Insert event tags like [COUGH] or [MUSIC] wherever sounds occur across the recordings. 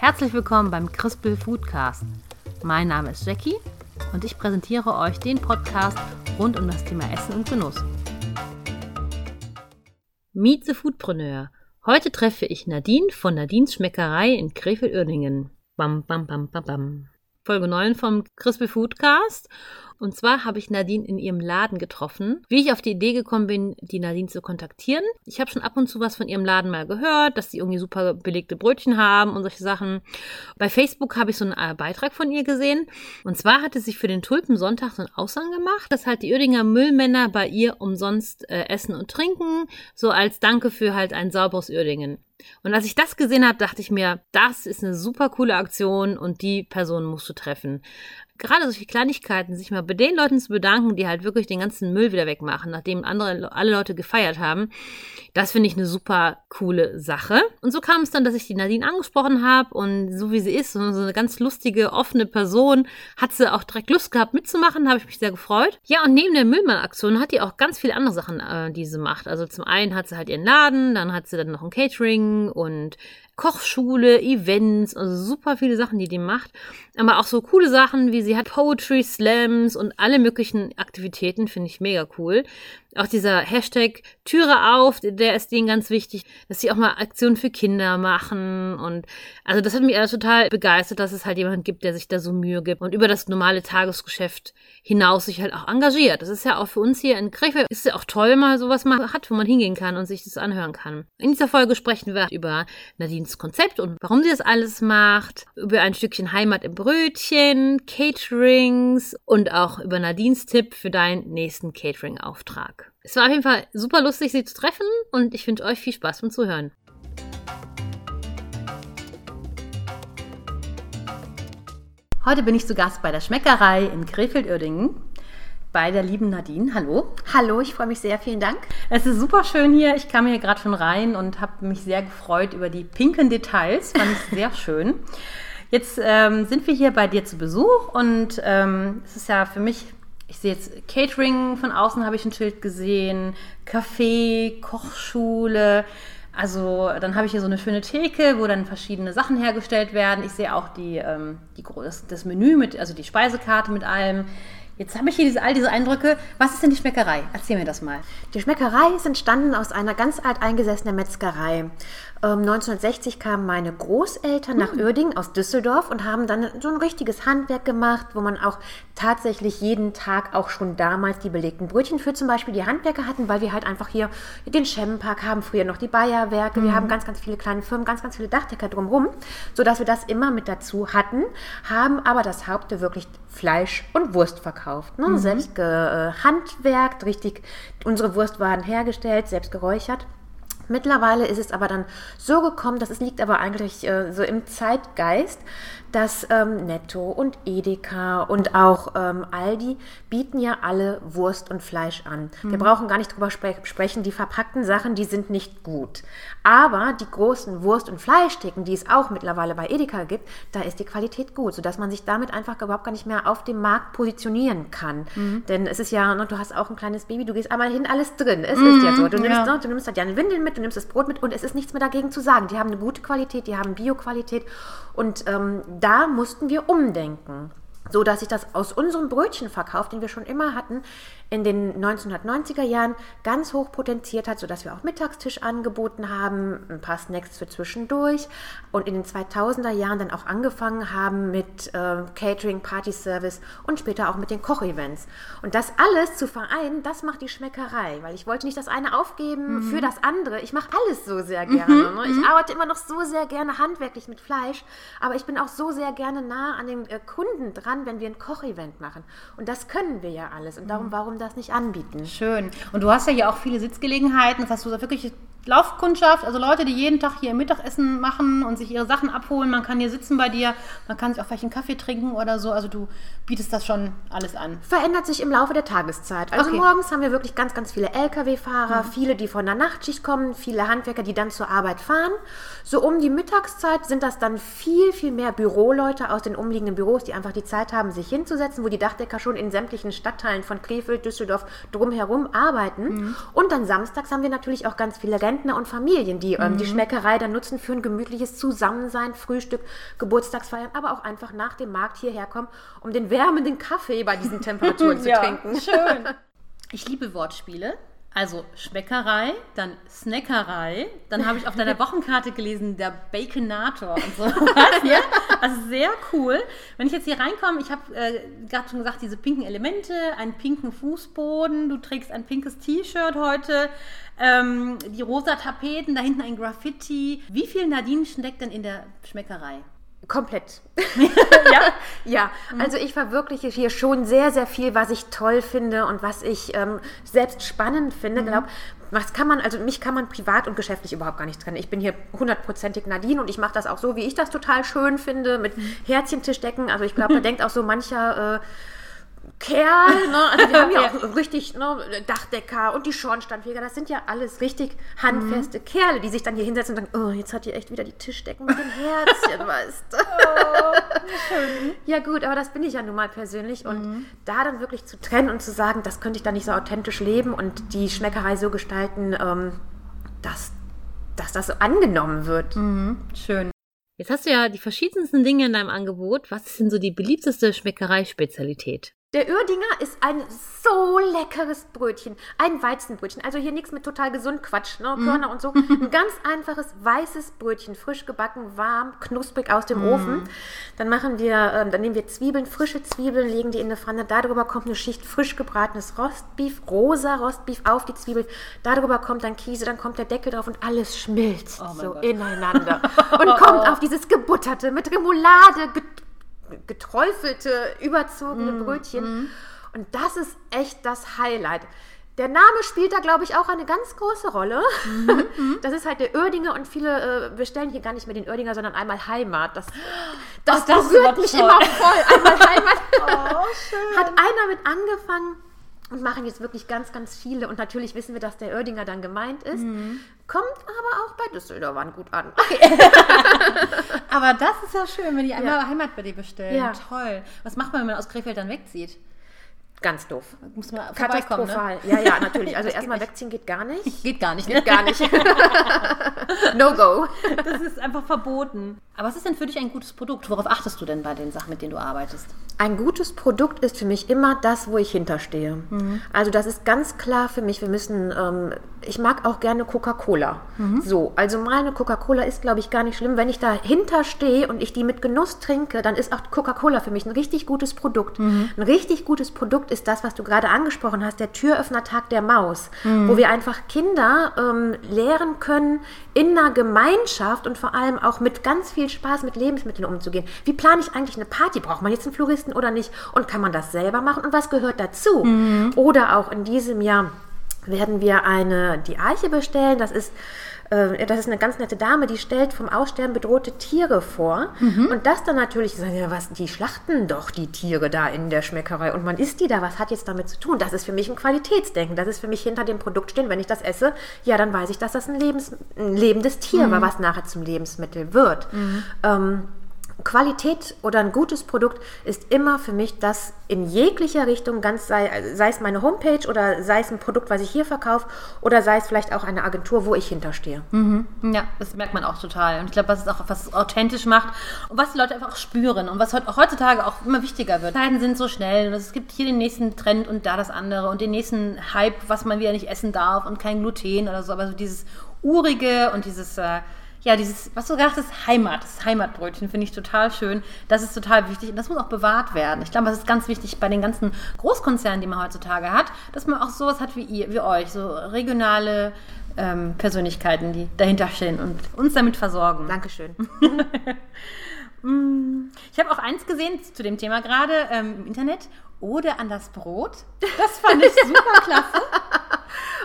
Herzlich willkommen beim Crispel Foodcast. Mein Name ist Jackie und ich präsentiere euch den Podcast rund um das Thema Essen und Genuss. Meet the Foodpreneur. Heute treffe ich Nadine von Nadines Schmeckerei in Krefeld-Uerdingen. Bam, bam, bam, bam, bam. Folge 9 vom Crispy Foodcast. Und zwar habe ich Nadine in ihrem Laden getroffen. Wie ich auf die Idee gekommen bin, die Nadine zu kontaktieren. Ich habe schon ab und zu was von ihrem Laden mal gehört, dass sie irgendwie super belegte Brötchen haben und solche Sachen. Bei Facebook habe ich so einen äh, Beitrag von ihr gesehen. Und zwar hatte sie für den Tulpensonntag so einen Aushang gemacht, dass halt die Uerdinger Müllmänner bei ihr umsonst äh, essen und trinken, so als Danke für halt ein sauberes Uerdingen. Und als ich das gesehen habe, dachte ich mir, das ist eine super coole Aktion und die Person musst du treffen gerade solche Kleinigkeiten, sich mal bei den Leuten zu bedanken, die halt wirklich den ganzen Müll wieder wegmachen, nachdem andere, alle Leute gefeiert haben, das finde ich eine super coole Sache. Und so kam es dann, dass ich die Nadine angesprochen habe und so wie sie ist, so eine ganz lustige, offene Person, hat sie auch direkt Lust gehabt mitzumachen, habe ich mich sehr gefreut. Ja, und neben der Müllmann-Aktion hat die auch ganz viele andere Sachen, äh, die sie macht. Also zum einen hat sie halt ihren Laden, dann hat sie dann noch ein Catering und Kochschule, Events, also super viele Sachen, die die macht. Aber auch so coole Sachen, wie sie hat Poetry Slams und alle möglichen Aktivitäten, finde ich mega cool. Auch dieser Hashtag Türe auf, der ist denen ganz wichtig, dass sie auch mal Aktionen für Kinder machen. Und also das hat mich alles total begeistert, dass es halt jemand gibt, der sich da so Mühe gibt und über das normale Tagesgeschäft hinaus sich halt auch engagiert. Das ist ja auch für uns hier in Krefeld, ist ja auch toll, mal sowas mal hat, wo man hingehen kann und sich das anhören kann. In dieser Folge sprechen wir über Nadines Konzept und warum sie das alles macht, über ein Stückchen Heimat im Brötchen, Caterings und auch über Nadines Tipp für deinen nächsten Catering-Auftrag. Es war auf jeden Fall super lustig, Sie zu treffen und ich wünsche euch viel Spaß beim Zuhören. Heute bin ich zu Gast bei der Schmeckerei in Krefeld-Uerdingen bei der lieben Nadine. Hallo. Hallo, ich freue mich sehr. Vielen Dank. Es ist super schön hier. Ich kam hier gerade schon rein und habe mich sehr gefreut über die pinken Details. Fand ich sehr [LAUGHS] schön. Jetzt ähm, sind wir hier bei dir zu Besuch und ähm, es ist ja für mich ich sehe jetzt Catering von außen habe ich ein Schild gesehen, Café, Kochschule. Also dann habe ich hier so eine schöne Theke, wo dann verschiedene Sachen hergestellt werden. Ich sehe auch die, ähm, die, das, das Menü mit, also die Speisekarte mit allem. Jetzt habe ich hier diese, all diese Eindrücke. Was ist denn die Schmeckerei? Erzähl mir das mal. Die Schmeckerei ist entstanden aus einer ganz alt eingesessenen Metzgerei. 1960 ähm, kamen meine Großeltern nach hm. Uerdingen aus Düsseldorf und haben dann so ein richtiges Handwerk gemacht, wo man auch tatsächlich jeden Tag auch schon damals die belegten Brötchen für zum Beispiel die Handwerker hatten, weil wir halt einfach hier den Schemmenpark haben, früher noch die Bayerwerke, mhm. wir haben ganz, ganz viele kleine Firmen, ganz, ganz viele Dachdecker drumherum, sodass wir das immer mit dazu hatten, haben aber das Haupte wirklich Fleisch und Wurst verkauft. Ne? Mhm. Selbst gehandwerkt, richtig, unsere Wurst waren hergestellt, selbst geräuchert. Mittlerweile ist es aber dann so gekommen, dass es liegt aber eigentlich äh, so im Zeitgeist, dass ähm, Netto und Edeka und auch ähm, Aldi bieten ja alle Wurst und Fleisch an. Mhm. Wir brauchen gar nicht drüber spre sprechen, die verpackten Sachen, die sind nicht gut. Aber die großen Wurst- und Fleischtheken, die es auch mittlerweile bei Edeka gibt, da ist die Qualität gut, sodass man sich damit einfach überhaupt gar nicht mehr auf dem Markt positionieren kann. Mhm. Denn es ist ja, ne, du hast auch ein kleines Baby, du gehst einmal hin, alles drin. Es mhm. ist ja so. Du nimmst, ja. Ne, du nimmst halt deine Windeln mit, du nimmst das Brot mit und es ist nichts mehr dagegen zu sagen. Die haben eine gute Qualität, die haben Bio-Qualität und ähm, da mussten wir umdenken so dass sich das aus unserem Brötchenverkauf, den wir schon immer hatten, in den 1990er Jahren ganz hoch potenziert hat, sodass wir auch Mittagstisch angeboten haben, ein paar Snacks für zwischendurch und in den 2000er Jahren dann auch angefangen haben mit äh, Catering, Party Service und später auch mit den Kochevents. Und das alles zu vereinen, das macht die Schmeckerei, weil ich wollte nicht das eine aufgeben mhm. für das andere. Ich mache alles so sehr gerne. Mhm. Ne? Ich mhm. arbeite immer noch so sehr gerne handwerklich mit Fleisch, aber ich bin auch so sehr gerne nah an dem äh, Kunden dran, wenn wir ein Kochevent machen. Und das können wir ja alles. Und darum, mhm. warum das nicht anbieten. Schön. Und du hast ja hier auch viele Sitzgelegenheiten. Das hast du wirklich Laufkundschaft, also Leute, die jeden Tag hier Mittagessen machen und sich ihre Sachen abholen. Man kann hier sitzen bei dir, man kann sich auch vielleicht einen Kaffee trinken oder so. Also du bietest das schon alles an. Verändert sich im Laufe der Tageszeit. Also okay. morgens haben wir wirklich ganz, ganz viele Lkw-Fahrer, mhm. viele, die von der Nachtschicht kommen, viele Handwerker, die dann zur Arbeit fahren. So um die Mittagszeit sind das dann viel, viel mehr Büroleute aus den umliegenden Büros, die einfach die Zeit haben, sich hinzusetzen, wo die Dachdecker schon in sämtlichen Stadtteilen von Krefeld, Düsseldorf drumherum arbeiten. Mhm. Und dann samstags haben wir natürlich auch ganz viele Rentner und Familien, die ähm, die Schmeckerei dann nutzen für ein gemütliches Zusammensein, Frühstück, Geburtstagsfeiern, aber auch einfach nach dem Markt hierher kommen, um den wärmenden Kaffee bei diesen [LAUGHS] Temperaturen zu trinken. Schön. [LAUGHS] Ich liebe Wortspiele. Also Schmeckerei, dann Snackerei, dann habe ich auf deiner [LAUGHS] Wochenkarte gelesen, der Baconator und so. [LAUGHS] Was, ja? Also sehr cool. Wenn ich jetzt hier reinkomme, ich habe äh, gerade schon gesagt, diese pinken Elemente, einen pinken Fußboden, du trägst ein pinkes T-Shirt heute, ähm, die rosa Tapeten, da hinten ein Graffiti. Wie viel Nadine steckt denn in der Schmeckerei? Komplett. [LAUGHS] ja? Ja, also ich verwirkliche hier schon sehr, sehr viel, was ich toll finde und was ich ähm, selbst spannend finde. Glaub, was kann man, also mich kann man privat und geschäftlich überhaupt gar nicht trennen. Ich bin hier hundertprozentig Nadine und ich mache das auch so, wie ich das total schön finde, mit Herzchentischdecken. Also ich glaube, da [LAUGHS] denkt auch so mancher äh, Kerl, ne? also wir [LAUGHS] haben ja auch richtig ne, Dachdecker und die Schornsteinfeger, das sind ja alles richtig handfeste Kerle, die sich dann hier hinsetzen und sagen, oh, jetzt hat die echt wieder die Tischdecken mit den Herzchen, [LAUGHS] weißt du. Ja gut, aber das bin ich ja nun mal persönlich und da dann wirklich zu trennen und zu sagen, das könnte ich dann nicht so authentisch leben und die Schmeckerei so gestalten, ähm, dass, dass das so angenommen wird. Schön. Jetzt hast du ja die verschiedensten Dinge in deinem Angebot. Was ist denn so die beliebteste Schmeckerei-Spezialität? Der Uerdinger ist ein so leckeres Brötchen. Ein Weizenbrötchen. Also hier nichts mit total gesund Quatsch, ne? Körner und so. [LAUGHS] Ein ganz einfaches weißes Brötchen, frisch gebacken, warm, knusprig aus dem Ofen. Dann machen wir, ähm, dann nehmen wir Zwiebeln, frische Zwiebeln, legen die in eine Pfanne. Darüber kommt eine Schicht frisch gebratenes Rostbeef, rosa Rostbeef auf die Zwiebel. Darüber kommt dann Käse, dann kommt der Deckel drauf und alles schmilzt Oh so Gott. ineinander. [LAUGHS] Und kommt auf dieses gebutterte, mit Remoulade, geträufelte, überzogene Mm, Brötchen. Und das ist echt das Highlight. Der Name spielt da, glaube ich, auch eine ganz große Rolle. Mm, [LAUGHS] Das ist halt der Oerdinger und viele äh, bestellen hier gar nicht mehr den Oerdinger, sondern einmal Heimat. Das, das, Ach, das berührt mich toll. immer voll. Einmal [LAUGHS] Heimat. Oh. Hat einer mit angefangen und machen jetzt wirklich ganz, ganz viele. Und natürlich wissen wir, dass der Oerdinger dann gemeint ist. Mhm. Kommt aber auch bei Düsseldorfern gut an. [LAUGHS] Aber das ist ja schön, wenn die einmal Ja. Heimat bei dir bestellen. Ja. Toll. Was macht man, wenn man aus Krefeld dann wegzieht? Ganz doof. Muss man ne? Katastrophal. Ja, ja, [LAUGHS] natürlich. Also erstmal wegziehen [LAUGHS] geht gar nicht. Geht gar nicht. Ne? Geht gar nicht. no go. Das ist einfach verboten. Aber was ist denn für dich ein gutes Produkt? Worauf achtest du denn bei den Sachen, mit denen du arbeitest? Ein gutes Produkt ist für mich immer das, wo ich hinterstehe. Also das ist ganz klar für mich. Wir müssen, ähm, ich mag auch gerne Coca-Cola. So, also mal eine Coca-Cola ist, glaube ich, gar nicht schlimm. Wenn ich dahinter stehe und ich die mit Genuss trinke, dann ist auch Coca-Cola für mich ein richtig gutes Produkt. Ein richtig gutes Produkt ist das, was du gerade angesprochen hast, der Türöffnertag der Maus, wo wir einfach Kinder ähm, lehren können, in einer Gemeinschaft und vor allem auch mit ganz viel Spaß mit Lebensmitteln umzugehen. Wie plane ich eigentlich eine Party? Braucht man jetzt einen Floristen oder nicht? Und kann man das selber machen? Und was gehört dazu? Oder auch in diesem Jahr werden wir eine, die Arche bestellen. Das ist, äh, das ist eine ganz nette Dame, die stellt vom Aussterben bedrohte Tiere vor. Und das dann natürlich, sagen ja, was, die schlachten doch die Tiere da in der Schmeckerei und man isst die da. Was hat jetzt damit zu tun? Das ist für mich ein Qualitätsdenken. Das ist für mich hinter dem Produkt stehen. Wenn ich das esse, ja, dann weiß ich, dass das ein, Lebens, ein lebendes Tier war, was nachher zum Lebensmittel wird. Ähm, Qualität oder ein gutes Produkt ist immer für mich das in jeglicher Richtung, ganz sei, sei es meine Homepage oder sei es ein Produkt, was ich hier verkaufe oder sei es vielleicht auch eine Agentur, wo ich hinterstehe. Ja, das merkt man auch total. Und ich glaube, was es auch was es authentisch macht und was die Leute einfach auch spüren und was heutzutage auch immer wichtiger wird. Zeiten sind so schnell und es gibt hier den nächsten Trend und da das andere und den nächsten Hype, was man wieder nicht essen darf und kein Gluten oder so. Aber so dieses urige und dieses äh, ja, dieses, was du gesagt hast, Heimat, das Heimatbrötchen finde ich total schön. Das ist total wichtig und das muss auch bewahrt werden. Ich glaube, das ist ganz wichtig bei den ganzen Großkonzernen, die man heutzutage hat, dass man auch sowas hat wie ihr, wie euch, so regionale ähm, Persönlichkeiten, die dahinter stehen und uns damit versorgen. Dankeschön. [LAUGHS] Ich habe auch eins gesehen zu dem Thema gerade ähm, im Internet. Ode an das Brot. Das fand ich super klasse. [LAUGHS]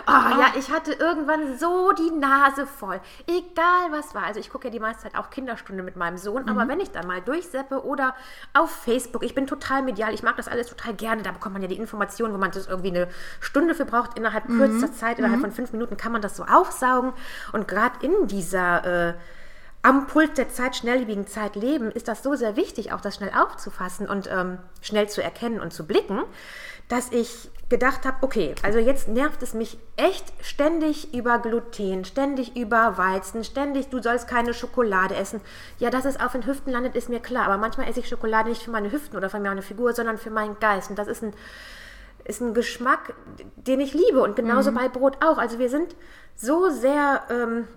Oh, ja, ich hatte irgendwann so die Nase voll. Egal was war. Also ich gucke ja die meiste Zeit auch Kinderstunde mit meinem Sohn, aber wenn ich dann mal durchseppe oder auf Facebook, ich bin total medial, ich mag das alles total gerne, da bekommt man ja die Informationen, wo man das irgendwie eine Stunde für braucht, innerhalb kürzester Zeit, innerhalb von fünf Minuten kann man das so aufsaugen. Und gerade in dieser äh, am Puls der Zeit, schnelllebigen Zeit leben, ist das so sehr wichtig, auch das schnell aufzufassen und ähm, schnell zu erkennen und zu blicken, dass ich gedacht habe, okay, also jetzt nervt es mich echt ständig über Gluten, ständig über Weizen, ständig, du sollst keine Schokolade essen. Ja, dass es auf den Hüften landet, ist mir klar, aber manchmal esse ich Schokolade nicht für meine Hüften oder für meine Figur, sondern für meinen Geist. Und das ist ein, ist ein Geschmack, den ich liebe und genauso mhm. bei Brot auch. Also wir sind so sehr... Ähm,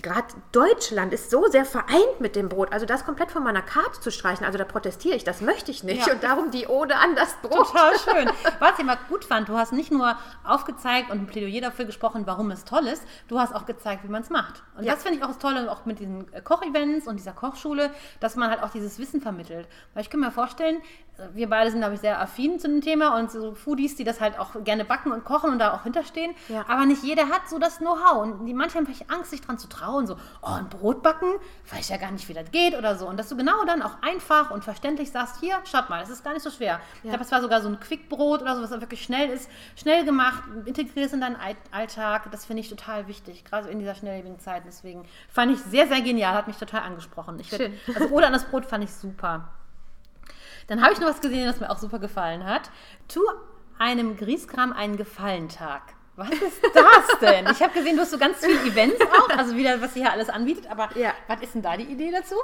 gerade Deutschland ist so sehr vereint mit dem Brot. Also das komplett von meiner Karte zu streichen, also da protestiere ich, das möchte ich nicht. Ja. Und darum die Ode an das Brot. Total schön. [LAUGHS] Was ich immer gut fand, du hast nicht nur aufgezeigt und ein Plädoyer dafür gesprochen, warum es toll ist, du hast auch gezeigt, wie man es macht. Und ja. das finde ich auch das Tolle, auch mit diesen Kochevents und dieser Kochschule, dass man halt auch dieses Wissen vermittelt. Weil ich kann mir vorstellen, wir beide sind, glaube ich, sehr affin zu dem Thema und so Foodies, die das halt auch gerne backen und kochen und da auch hinterstehen. Ja. Aber nicht jeder hat so das Know-how. Und die, manche haben vielleicht Angst, sich dran zu trauen. So, oh, ein Brot backen, weiß ja gar nicht, wie das geht oder so. Und dass du genau dann auch einfach und verständlich sagst, hier, schaut mal, das ist gar nicht so schwer. Ja. Ich glaube, es war sogar so ein Quickbrot oder so, was wirklich schnell ist, schnell gemacht, integrierst in deinen Alltag. Das finde ich total wichtig, gerade in dieser schnelllebigen Zeit. Deswegen fand ich sehr, sehr genial, hat mich total angesprochen. Ich find, [LAUGHS] also Oder an das Brot fand ich super. Dann habe ich noch was gesehen, das mir auch super gefallen hat. Tu einem Grieskram einen Gefallentag. Was ist das denn? Ich habe gesehen, du hast so ganz viele Events auch, also wieder, was sie hier alles anbietet, aber ja. was ist denn da die Idee dazu?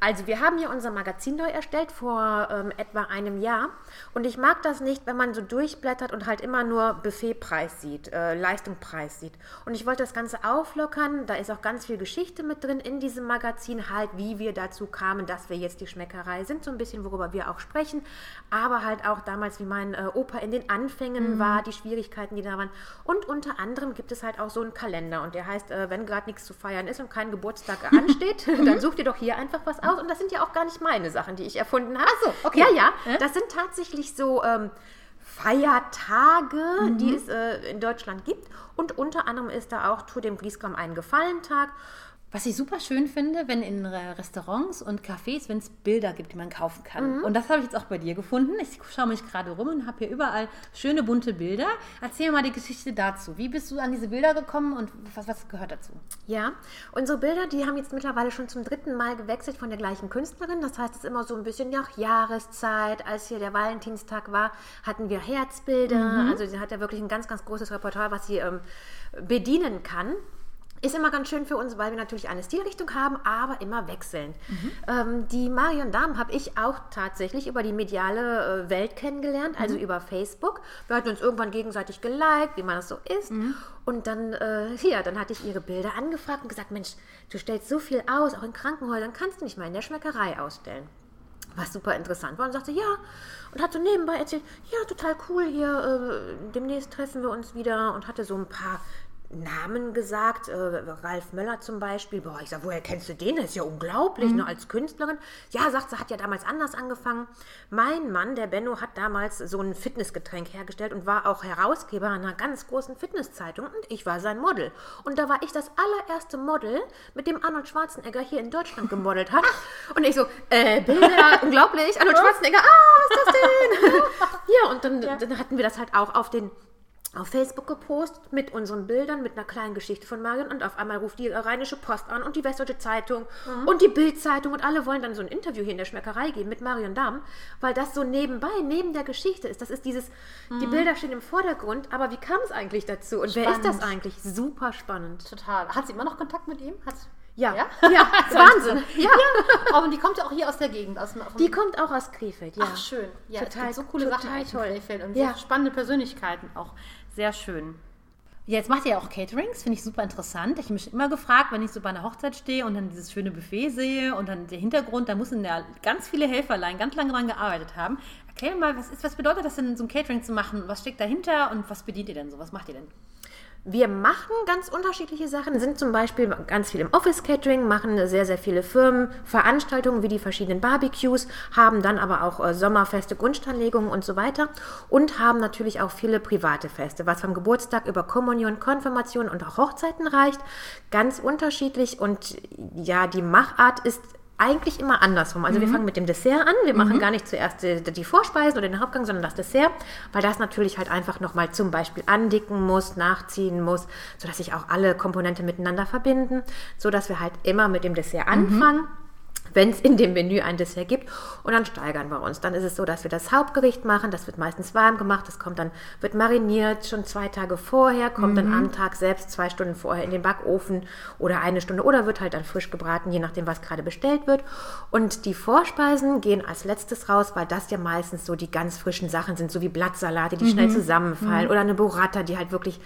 Also wir haben hier unser Magazin neu erstellt vor ähm, etwa einem Jahr und ich mag das nicht, wenn man so durchblättert und halt immer nur Buffetpreis sieht, äh, Leistungpreis sieht. Und ich wollte das Ganze auflockern, da ist auch ganz viel Geschichte mit drin in diesem Magazin, halt wie wir dazu kamen, dass wir jetzt die Schmeckerei sind, so ein bisschen worüber wir auch sprechen, aber halt auch damals, wie mein äh, Opa in den Anfängen mhm. war, die Schwierigkeiten, die da waren und unter anderem gibt es halt auch so einen Kalender und der heißt, äh, wenn gerade nichts zu feiern ist und kein Geburtstag [LAUGHS] ansteht, dann such dir doch hier einfach was aus. Und das sind ja auch gar nicht meine Sachen, die ich erfunden habe. Ach so, okay. Ja, ja, das sind tatsächlich so ähm, Feiertage, mhm. die es äh, in Deutschland gibt. Und unter anderem ist da auch Tour dem Griesgram einen Gefallentag. Was ich super schön finde, wenn in Restaurants und Cafés, wenn es Bilder gibt, die man kaufen kann. Mhm. Und das habe ich jetzt auch bei dir gefunden. Ich schaue mich gerade rum und habe hier überall schöne bunte Bilder. Erzähl mir mal die Geschichte dazu. Wie bist du an diese Bilder gekommen und was, was gehört dazu? Ja, unsere Bilder, die haben jetzt mittlerweile schon zum dritten Mal gewechselt von der gleichen Künstlerin. Das heißt, es ist immer so ein bisschen nach Jahreszeit. Als hier der Valentinstag war, hatten wir Herzbilder. Mhm. Also sie hat ja wirklich ein ganz, ganz großes Repertoire, was sie ähm, bedienen kann. Ist immer ganz schön für uns, weil wir natürlich eine Stilrichtung haben, aber immer wechseln. Mhm. Ähm, die Marion Dahm habe ich auch tatsächlich über die mediale äh, Welt kennengelernt, also mhm. über Facebook. Wir hatten uns irgendwann gegenseitig geliked, wie man das so ist. Mhm. Und dann, äh, [LAUGHS] ja, dann hatte ich ihre Bilder angefragt und gesagt, Mensch, du stellst so viel aus, auch in Krankenhäusern, kannst du nicht mal in der Schmeckerei ausstellen. Was super interessant war und sagte, ja, und hat so nebenbei erzählt, ja, total cool hier, äh, demnächst treffen wir uns wieder und hatte so ein paar Namen gesagt, äh, Ralf Möller zum Beispiel. Boah, ich sage, woher kennst du den? Das ist ja unglaublich, mhm. ne, als Künstlerin. Ja, sagt sie, hat ja damals anders angefangen. Mein Mann, der Benno, hat damals so ein Fitnessgetränk hergestellt und war auch Herausgeber einer ganz großen Fitnesszeitung und ich war sein Model. Und da war ich das allererste Model, mit dem Arnold Schwarzenegger hier in Deutschland gemodelt hat. Und ich so, äh, Bilder, [LAUGHS] unglaublich, Arnold Schwarzenegger, ah, was ist das denn? [LAUGHS] ja, und dann, ja. dann hatten wir das halt auch auf den auf Facebook gepostet mit unseren Bildern, mit einer kleinen Geschichte von Marion und auf einmal ruft die Rheinische Post an und die Westdeutsche Zeitung mhm. und die Bildzeitung und alle wollen dann so ein Interview hier in der Schmeckerei geben mit Marion Damm, weil das so nebenbei, neben der Geschichte ist. Das ist dieses, mhm. die Bilder stehen im Vordergrund, aber wie kam es eigentlich dazu und spannend. wer ist das eigentlich? Super spannend. Total. Hat sie immer noch Kontakt mit ihm? Hat's ja, ja, ja [LAUGHS] [LAUGHS] Wahnsinn. [LAUGHS] Ja. ja. Aber die kommt ja auch hier aus der Gegend. Aus, die kommt auch aus Krefeld, ja. Ach, schön. Ja, total, so coole total Sachen toll. in Krefeld und ja. so spannende Persönlichkeiten auch. Sehr schön. Jetzt macht ihr ja auch Caterings, finde ich super interessant. Ich habe mich immer gefragt, wenn ich so bei einer Hochzeit stehe und dann dieses schöne Buffet sehe und dann der Hintergrund, da müssen ja ganz viele Helferlein ganz lange dran gearbeitet haben. Erklär mir mal, was, ist, was bedeutet das denn, so ein Catering zu machen? Was steckt dahinter und was bedient ihr denn so? Was macht ihr denn? Wir machen ganz unterschiedliche Sachen, sind zum Beispiel ganz viel im Office-Catering, machen sehr, sehr viele Firmen, Veranstaltungen wie die verschiedenen Barbecues, haben dann aber auch äh, Sommerfeste, Grundsteinlegungen und so weiter und haben natürlich auch viele private Feste, was vom Geburtstag über Kommunion, Konfirmation und auch Hochzeiten reicht. Ganz unterschiedlich und ja, die Machart ist eigentlich immer andersrum. Also wir fangen mit dem Dessert an. Wir machen gar nicht zuerst die, die Vorspeisen oder den Hauptgang, sondern das Dessert, weil das natürlich halt einfach nochmal zum Beispiel andicken muss, nachziehen muss, sodass sich auch alle Komponente miteinander verbinden, sodass wir halt immer mit dem Dessert anfangen wenn es in dem Menü ein Dessert gibt. Und dann steigern wir uns. Dann ist es so, dass wir das Hauptgericht machen. Das wird meistens warm gemacht. Das kommt dann, wird mariniert schon zwei Tage vorher, kommt dann am Tag selbst zwei Stunden vorher in den Backofen oder eine Stunde oder wird halt dann frisch gebraten, je nachdem, was gerade bestellt wird. Und die Vorspeisen gehen als letztes raus, weil das ja meistens so die ganz frischen Sachen sind, so wie Blattsalate, die schnell zusammenfallen oder eine Burrata, die halt wirklich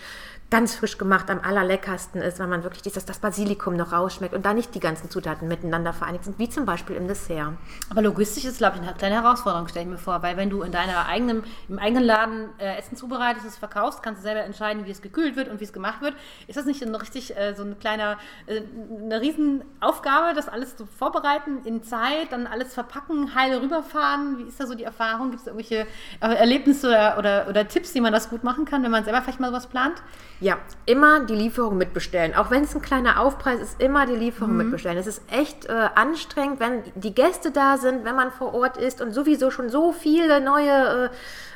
ganz frisch gemacht am allerleckersten ist, wenn man wirklich dieses, das Basilikum noch rausschmeckt und da nicht die ganzen Zutaten miteinander vereinigt sind, wie zum Beispiel im Dessert. Aber logistisch ist, glaube ich, eine kleine Herausforderung, stelle ich mir vor, weil wenn du in deiner eigenen, im eigenen Laden äh, Essen zubereitest, es verkaufst, kannst du selber entscheiden, wie es gekühlt wird und wie es gemacht wird. Ist das nicht noch richtig äh, so ein kleiner, äh, eine Riesenaufgabe, das alles zu vorbereiten in Zeit, dann alles verpacken, heile rüberfahren? Wie ist da so die Erfahrung? Gibt es irgendwelche äh, Erlebnisse oder, oder, oder Tipps, wie man das gut machen kann, wenn man selber vielleicht mal sowas plant? Ja, immer die Lieferung mitbestellen. Auch wenn es ein kleiner Aufpreis ist, immer die Lieferung Mhm. mitbestellen. Es ist echt äh, anstrengend, wenn die Gäste da sind, wenn man vor Ort ist und sowieso schon so viele neue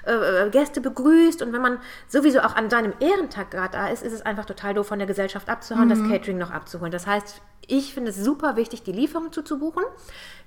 äh, äh, Gäste begrüßt und wenn man sowieso auch an seinem Ehrentag gerade da ist, ist es einfach total doof, von der Gesellschaft abzuhauen, Mhm. das Catering noch abzuholen. Das heißt, ich finde es super wichtig, die Lieferung zuzubuchen.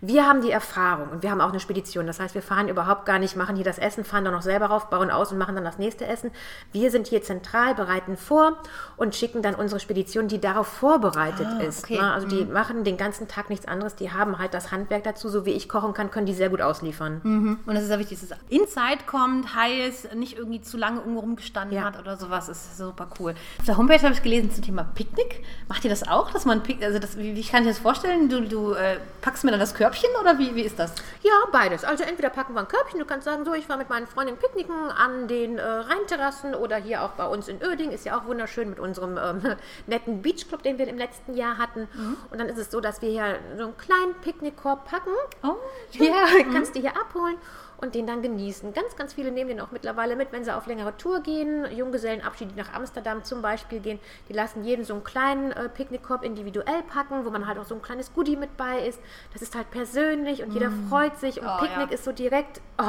Wir haben die Erfahrung und wir haben auch eine Spedition. Das heißt, wir fahren überhaupt gar nicht, machen hier das Essen, fahren dann noch selber rauf, bauen aus und machen dann das nächste Essen. Wir sind hier zentral, bereiten vor und schicken dann unsere Spedition, die darauf vorbereitet ist. okay. Ne? Also die machen den ganzen Tag nichts anderes. Die haben halt das Handwerk dazu. So wie ich kochen kann, können die sehr gut ausliefern. Und es ist ja wichtig, dass es in Zeit kommt, heiß, nicht irgendwie zu lange irgendwo rumgestanden Ja. hat oder sowas. Ist super cool. Auf der Homepage habe ich gelesen zum Thema Picknick. Macht ihr das auch, dass man Pick also das, wie, wie kann ich das vorstellen? Du, du äh, packst mir dann das Körbchen oder wie, wie ist das? Ja, beides. Also entweder packen wir ein Körbchen, du kannst sagen, so, ich war mit meinen Freundinnen picknicken an den äh, Rheinterrassen oder hier auch bei uns in Oerding, ist ja auch wunderschön mit unserem ähm, [LAUGHS] netten Beachclub, den wir im letzten Jahr hatten. Und dann ist es so, dass wir hier so einen kleinen Picknickkorb packen. Oh, Ja, kannst du hier abholen und den dann genießen. Ganz, ganz viele nehmen den auch mittlerweile mit, wenn sie auf längere Tour gehen. Junggesellenabschied, die nach Amsterdam zum Beispiel gehen, die lassen jeden so einen kleinen äh, Picknickkorb individuell packen, wo man halt auch so ein kleines Goodie mit bei ist. Das ist halt persönlich und jeder freut sich und Oh, Picknick ja. ist so direkt, oh,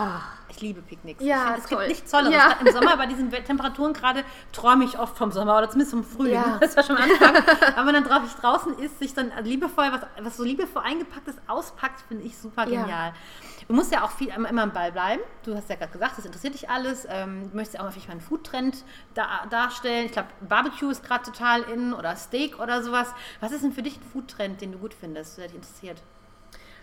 Ich liebe Picknicks. Ja, ich find, es toll. gibt nichts Tolleres. Ja. Im Sommer bei diesen Temperaturen gerade träume ich oft vom Sommer oder zumindest vom Frühling. Ja. Das war schon am Anfang. [LAUGHS] Aber wenn dann drauf ich draußen ist, sich dann liebevoll, was, was so liebevoll eingepacktes auspackt, finde ich super genial. Du musst ja auch viel immer immer am Ball bleiben. Du hast ja gerade gesagt, das interessiert dich alles. Ähm, du möchtest auch natürlich mal einen Foodtrend da, darstellen. Ich glaube, Barbecue ist gerade total in oder Steak oder sowas. Was ist denn für dich ein Foodtrend, den du gut findest, der dich interessiert?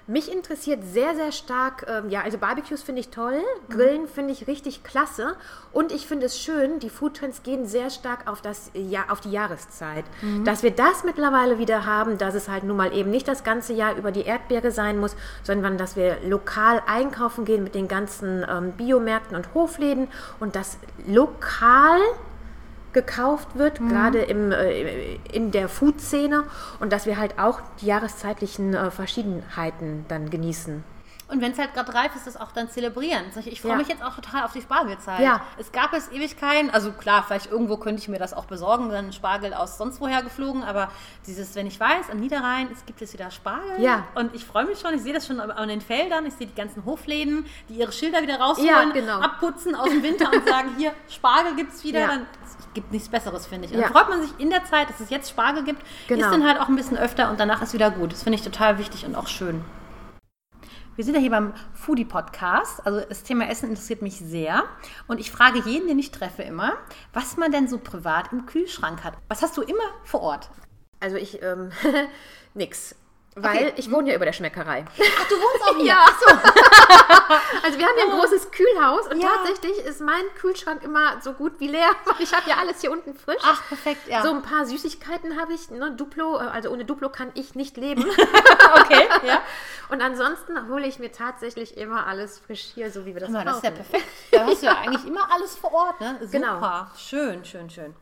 Mich interessiert sehr, sehr stark, ähm, ja, also Barbecues finde ich toll, Grillen finde ich richtig klasse und ich finde es schön, die Foodtrends gehen sehr stark auf, das, ja, auf die Jahreszeit. Dass wir das mittlerweile wieder haben, dass es halt nun mal eben nicht das ganze Jahr über die Erdbeere sein muss, sondern dass wir lokal einkaufen gehen mit den ganzen ähm, Biomärkten und Hofläden und das lokal gekauft wird, gerade im, äh, in der Food-Szene und dass wir halt auch die jahreszeitlichen äh, Verschiedenheiten dann genießen. Und wenn es halt gerade reif ist, das auch dann zelebrieren. Ich, freue Ja. mich jetzt auch total auf die Spargelzeit. Ja. Es gab es Ewigkeiten, also klar, vielleicht irgendwo könnte ich mir das auch besorgen, dann Spargel aus sonst woher geflogen, aber dieses, wenn ich weiß, am Niederrhein, es gibt jetzt wieder Spargel. Ja. Und ich freue mich schon, ich sehe das schon an- den Feldern, ich sehe die ganzen Hofläden, die ihre Schilder wieder rausholen, Ja, genau. abputzen aus dem Winter und sagen, hier, Spargel gibt es wieder. Ja. Dann, es gibt nichts Besseres, finde ich. Und dann freut man sich in der Zeit, dass es jetzt Spargel gibt, Genau. isst dann halt auch ein bisschen öfter und danach ist wieder gut. Das finde ich total wichtig und auch schön. Wir sind ja hier beim Foodie Podcast. Also das Thema Essen interessiert mich sehr. Und ich frage jeden, den ich treffe, immer, was man denn so privat im Kühlschrank hat. Was hast du immer vor Ort? Also ich, ähm, [LAUGHS] nix. Weil Okay. ich wohne ja über der Schmeckerei. Ach, du wohnst auch [LAUGHS] hier. Ja, so. [LAUGHS] also wir haben hier ein großes Kühlhaus und Ja. tatsächlich ist mein Kühlschrank immer so gut wie leer. [LAUGHS] weil Ich habe ja alles hier unten frisch. Ach, perfekt, ja. So ein paar Süßigkeiten habe ich, ne, Duplo, äh, also ohne Duplo kann ich nicht leben. okay, ja. Und ansonsten hole ich mir tatsächlich immer alles frisch hier, so wie wir das mal, das ist ja perfekt. Da hast du ja eigentlich immer alles vor Ort, ne? Super. Genau. Schön, schön, schön.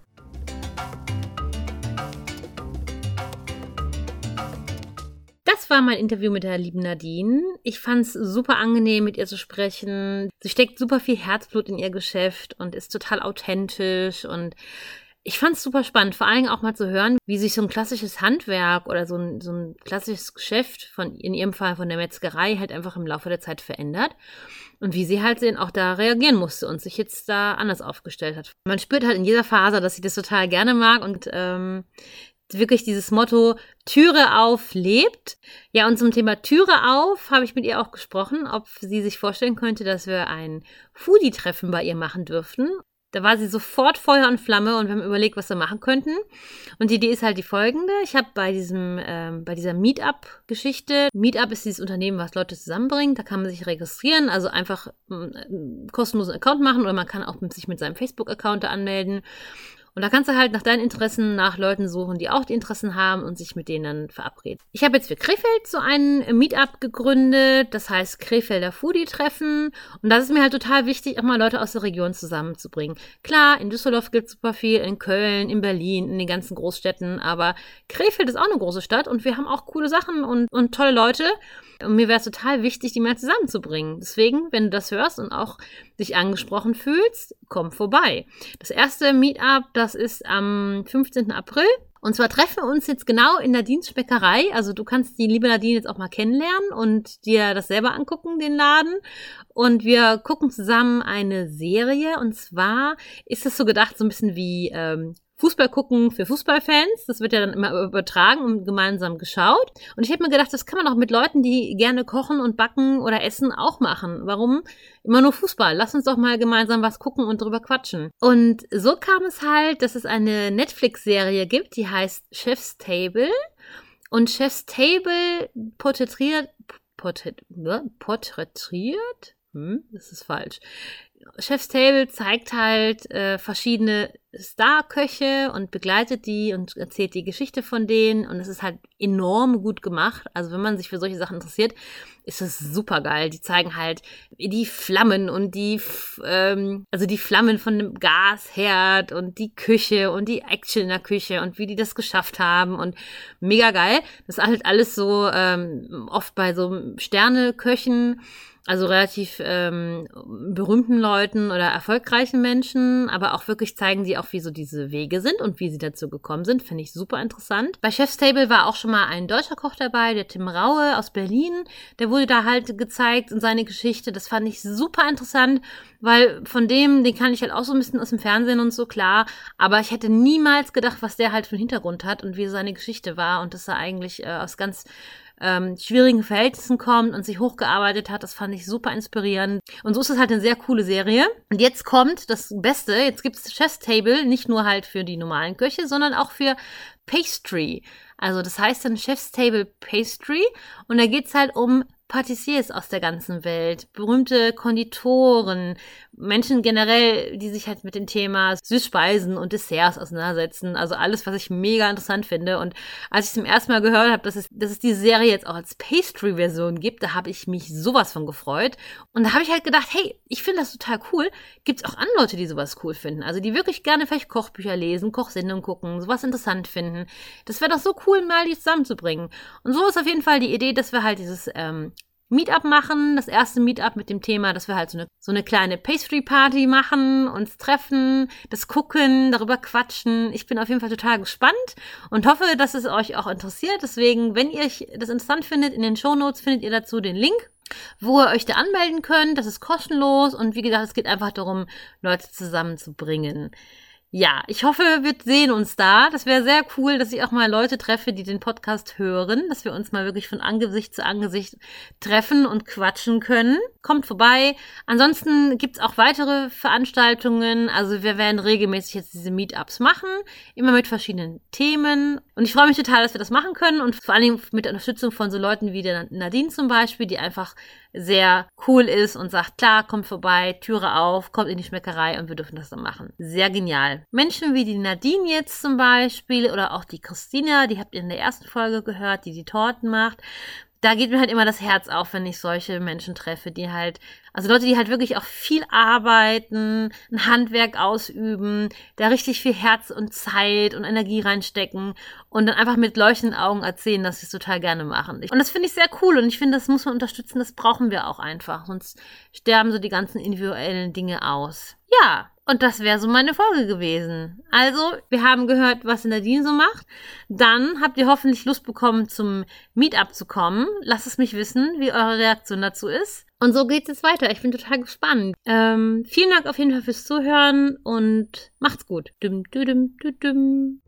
War mein Interview mit der lieben Nadine. Ich fand es super angenehm, mit ihr zu sprechen. Sie steckt super viel Herzblut in ihr Geschäft und ist total authentisch und ich fand es super spannend, vor allem auch mal zu hören, wie sich so ein klassisches Handwerk oder so ein, so ein klassisches Geschäft von, in ihrem Fall von der Metzgerei halt einfach im Laufe der Zeit verändert und wie sie halt auch da reagieren musste und sich jetzt da anders aufgestellt hat. Man spürt halt in jeder Phase, dass sie das total gerne mag und ähm, wirklich dieses Motto Türe auf lebt. Ja, und zum Thema Türe auf habe ich mit ihr auch gesprochen, ob sie sich vorstellen könnte, dass wir ein Foodie-Treffen bei ihr machen dürften. Da war sie sofort Feuer und Flamme und wir haben überlegt, was wir machen könnten. Und die Idee ist halt die folgende. Ich habe bei diesem, ähm, bei dieser Meetup-Geschichte, Meetup ist dieses Unternehmen, was Leute zusammenbringt, da kann man sich registrieren, also einfach einen ähm, kostenlosen Account machen oder man kann auch sich mit seinem Facebook-Account anmelden. Und da kannst du halt nach deinen Interessen nach Leuten suchen, die auch die Interessen haben und sich mit denen dann verabreden. Ich habe jetzt für Krefeld so einen Meetup gegründet, das heißt Krefelder Foodie-Treffen. Und das ist mir halt total wichtig, auch mal Leute aus der Region zusammenzubringen. Klar, in Düsseldorf gibt es super viel, in Köln, in Berlin, in den ganzen Großstädten, aber Krefeld ist auch eine große Stadt und wir haben auch coole Sachen und, und tolle Leute. Und mir wäre es total wichtig, die mehr zusammenzubringen. Deswegen, wenn du das hörst und auch dich angesprochen fühlst, komm vorbei. Das erste Meetup, das ist am 15. April. Und zwar treffen wir uns jetzt genau in der Dienstbäckerei. Also du kannst die liebe Nadine jetzt auch mal kennenlernen und dir das selber angucken, den Laden. Und wir gucken zusammen eine Serie. Und zwar ist es so gedacht, so ein bisschen wie ähm, Fußball gucken für Fußballfans. Das wird ja dann immer übertragen und gemeinsam geschaut. Und ich habe mir gedacht, das kann man auch mit Leuten, die gerne kochen und backen oder essen, auch machen. Warum immer nur Fußball? Lass uns doch mal gemeinsam was gucken und drüber quatschen. Und so kam es halt, dass es eine Netflix-Serie gibt, die heißt Chef's Table. Und Chef's Table porträtiert, ne? porträtiert? Hm, das ist falsch. Chef's Table zeigt halt äh, verschiedene Star-Köche und begleitet die und erzählt die Geschichte von denen und es ist halt enorm gut gemacht. Also wenn man sich für solche Sachen interessiert, ist es super geil. Die zeigen halt die Flammen und die, ähm, also die Flammen von dem Gasherd und die Küche und die Action in der Küche und wie die das geschafft haben und mega geil. Das ist halt alles so ähm, oft bei so Sterneköchen also relativ ähm, berühmten Leuten oder erfolgreichen Menschen, aber auch wirklich zeigen die auch, wie so diese Wege sind und wie sie dazu gekommen sind. Finde ich super interessant. Bei Chef's Table war auch schon mal ein deutscher Koch dabei, der Tim Raue aus Berlin. Der wurde da halt gezeigt und seine Geschichte. Das fand ich super interessant, weil von dem, den kann ich halt auch so ein bisschen aus dem Fernsehen und so klar. Aber ich hätte niemals gedacht, was der halt für einen Hintergrund hat und wie seine Geschichte war und dass er eigentlich äh, aus ganz ähm, schwierigen Verhältnissen kommt und sich hochgearbeitet hat. Das fand ich super inspirierend. Und so ist es halt eine sehr coole Serie. Und jetzt kommt das Beste. Jetzt gibt es Chef's Table, nicht nur halt für die normalen Köche, sondern auch für Pastry. Also das heißt dann Chef's Table Pastry. Und da geht's halt um Patissiers aus der ganzen Welt, berühmte Konditoren, Menschen generell, die sich halt mit dem Thema Süßspeisen und Desserts auseinandersetzen. Also alles, was ich mega interessant finde. Und als ich zum ersten Mal gehört habe, dass es, dass es diese Serie jetzt auch als Pastry-Version gibt, da habe ich mich sowas von gefreut. Und da habe ich halt gedacht, hey, ich finde das total cool. Gibt es auch andere Leute, die sowas cool finden? Also die wirklich gerne vielleicht Kochbücher lesen, Kochsendungen gucken, sowas interessant finden. Das wäre doch so cool, mal die zusammenzubringen. Und so ist auf jeden Fall die Idee, dass wir halt dieses ähm, Meetup machen, das erste Meetup mit dem Thema, dass wir halt so eine, so eine kleine Pastry-Party machen, uns treffen, das gucken, darüber quatschen. Ich bin auf jeden Fall total gespannt und hoffe, dass es euch auch interessiert. Deswegen, wenn ihr das interessant findet, in den Show Notes findet ihr dazu den Link wo ihr euch da anmelden könnt. Das ist kostenlos und wie gesagt, es geht einfach darum, Leute zusammenzubringen. Ja, ich hoffe, wir sehen uns da. Das wäre sehr cool, dass ich auch mal Leute treffe, die den Podcast hören, dass wir uns mal wirklich von Angesicht zu Angesicht treffen und quatschen können. Kommt vorbei. Ansonsten gibt's auch weitere Veranstaltungen. Also wir werden regelmäßig jetzt diese Meetups machen, immer mit verschiedenen Themen. Und ich freue mich total, dass wir das machen können und vor allen Dingen mit Unterstützung von so Leuten wie der Nadine zum Beispiel, die einfach sehr cool ist und sagt, klar, kommt vorbei, Türe auf, kommt in die Schmeckerei und wir dürfen das dann machen. Sehr genial. Menschen wie die Nadine jetzt zum Beispiel oder auch die Christina, die habt ihr in der ersten Folge gehört, die die Torten macht da geht mir halt immer das Herz auf, wenn ich solche Menschen treffe, die halt, also Leute, die halt wirklich auch viel arbeiten, ein Handwerk ausüben, da richtig viel Herz und Zeit und Energie reinstecken und dann einfach mit leuchtenden Augen erzählen, dass sie es total gerne machen. Und das finde ich sehr cool und ich finde, das muss man unterstützen, das brauchen wir auch einfach, sonst sterben so die ganzen individuellen Dinge aus. Ja, Und das wäre so meine Folge gewesen. Also, wir haben gehört, was Nadine so macht. Dann habt ihr hoffentlich Lust bekommen, zum Meetup zu kommen. Lasst es mich wissen, wie eure Reaktion dazu ist. Und so geht's jetzt weiter. Ich bin total gespannt. Ähm, vielen Dank auf jeden Fall fürs Zuhören und macht's gut. Düm, düm, düm, düm.